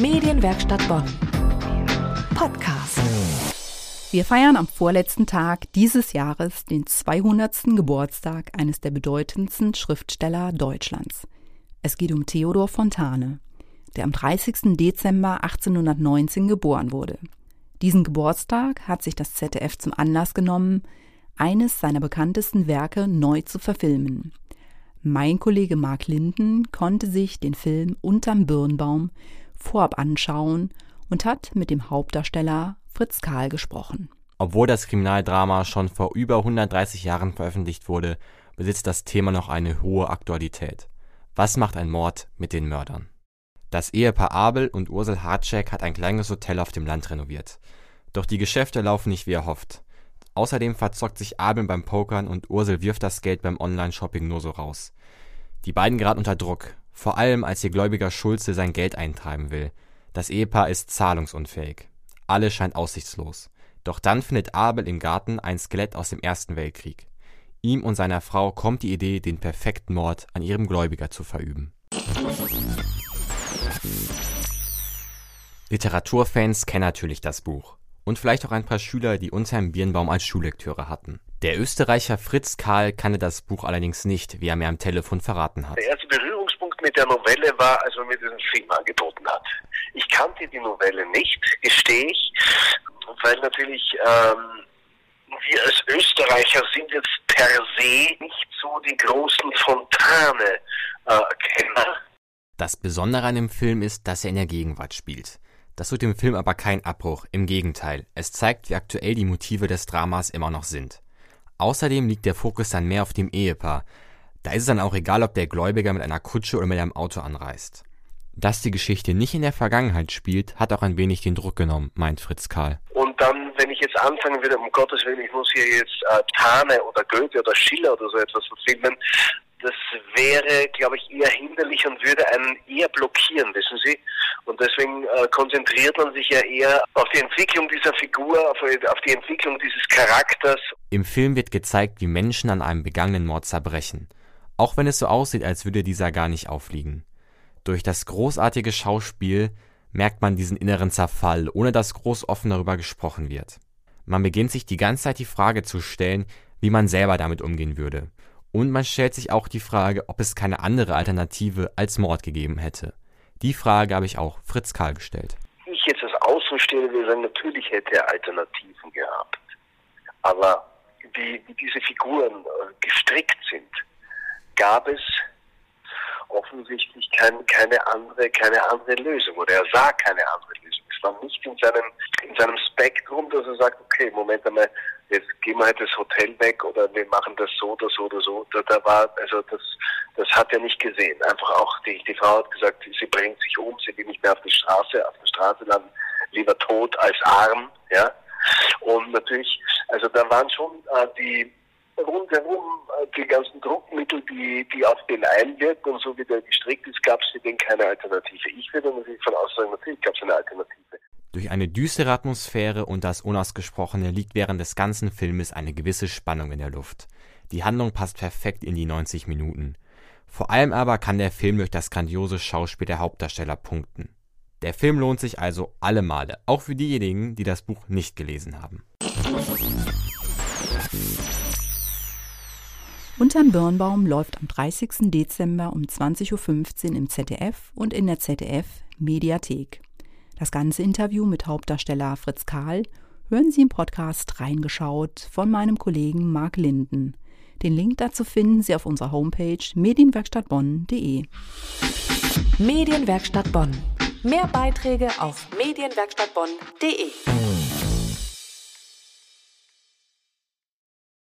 Medienwerkstatt Bonn. Podcast. Wir feiern am vorletzten Tag dieses Jahres den 200. Geburtstag eines der bedeutendsten Schriftsteller Deutschlands. Es geht um Theodor Fontane, der am 30. Dezember 1819 geboren wurde. Diesen Geburtstag hat sich das ZDF zum Anlass genommen, eines seiner bekanntesten Werke neu zu verfilmen. Mein Kollege Mark Linden konnte sich den Film Unterm Birnbaum vorab anschauen und hat mit dem Hauptdarsteller Fritz Karl gesprochen. Obwohl das Kriminaldrama schon vor über 130 Jahren veröffentlicht wurde, besitzt das Thema noch eine hohe Aktualität. Was macht ein Mord mit den Mördern? Das Ehepaar Abel und Ursel Hartschek hat ein kleines Hotel auf dem Land renoviert. Doch die Geschäfte laufen nicht wie erhofft. Außerdem verzockt sich Abel beim Pokern und Ursel wirft das Geld beim Online-Shopping nur so raus. Die beiden geraten unter Druck, vor allem als ihr Gläubiger Schulze sein Geld eintreiben will. Das Ehepaar ist zahlungsunfähig. Alles scheint aussichtslos. Doch dann findet Abel im Garten ein Skelett aus dem Ersten Weltkrieg. Ihm und seiner Frau kommt die Idee, den perfekten Mord an ihrem Gläubiger zu verüben. Literaturfans kennen natürlich das Buch. Und vielleicht auch ein paar Schüler, die Unterm Birnbaum als Schullektüre hatten. Der Österreicher Fritz Karl kannte das Buch allerdings nicht, wie er mir am Telefon verraten hat. Der erste Mit der Novelle war, als man mir diesen Film angeboten hat. Ich kannte die Novelle nicht, gestehe ich, weil natürlich ähm, wir als Österreicher sind jetzt per se nicht so die großen Fontane-Kenner. Äh, das Besondere an dem Film ist, dass er in der Gegenwart spielt. Das tut dem Film aber kein Abbruch, im Gegenteil, es zeigt, wie aktuell die Motive des Dramas immer noch sind. Außerdem liegt der Fokus dann mehr auf dem Ehepaar. Da ist es dann auch egal, ob der Gläubiger mit einer Kutsche oder mit einem Auto anreist. Dass die Geschichte nicht in der Vergangenheit spielt, hat auch ein wenig den Druck genommen, meint Fritz Karl. Und dann, wenn ich jetzt anfangen würde, um Gottes Willen, ich muss hier jetzt äh, Tane oder Goethe oder Schiller oder so etwas verfilmen, das wäre, glaube ich, eher hinderlich und würde einen eher blockieren, wissen Sie. Und deswegen äh, konzentriert man sich ja eher auf die Entwicklung dieser Figur, auf, auf die Entwicklung dieses Charakters. Im Film wird gezeigt, wie Menschen an einem begangenen Mord zerbrechen. Auch wenn es so aussieht, als würde dieser gar nicht aufliegen. Durch das großartige Schauspiel merkt man diesen inneren Zerfall, ohne dass groß offen darüber gesprochen wird. Man beginnt sich die ganze Zeit die Frage zu stellen, wie man selber damit umgehen würde. Und man stellt sich auch die Frage, ob es keine andere Alternative als Mord gegeben hätte. Die Frage habe ich auch Fritz Karl gestellt. Ich jetzt das Außenstehende will sagen, natürlich hätte er Alternativen gehabt. Aber wie, wie diese Figuren äh, gestrickt sind, gab es offensichtlich kein, keine andere, keine andere Lösung oder er sah keine andere Lösung. Es war nicht in seinem, in seinem Spektrum, dass er sagt, okay, Moment einmal, jetzt gehen wir halt das Hotel weg oder wir machen das so oder so oder so. Da, da war, also das, das hat er nicht gesehen. Einfach auch die, die Frau hat gesagt, sie bringt sich um, sie will nicht mehr auf die Straße, auf der Straße landen, lieber tot als arm, ja. Und natürlich, also da waren schon äh, die rundherum äh, die ganzen Druckmittel, die, die auf den einwirken und so wie der gestrickt ist, gab es für den keine Alternative. Ich würde natürlich von aus sagen, natürlich gab es eine Alternative. Durch eine düstere Atmosphäre und das Unausgesprochene liegt während des ganzen Filmes eine gewisse Spannung in der Luft. Die Handlung passt perfekt in die 90 Minuten. Vor allem aber kann der Film durch das grandiose Schauspiel der Hauptdarsteller punkten. Der Film lohnt sich also alle Male, auch für diejenigen, die das Buch nicht gelesen haben. Unterm Birnbaum läuft am 30. Dezember um 20.15 Uhr im ZDF und in der ZDF Mediathek. Das ganze Interview mit Hauptdarsteller Fritz Karl hören Sie im Podcast Reingeschaut von meinem Kollegen Marc Linden. Den Link dazu finden Sie auf unserer Homepage medienwerkstattbonn.de. Medienwerkstatt Bonn. Mehr Beiträge auf medienwerkstattbonn.de.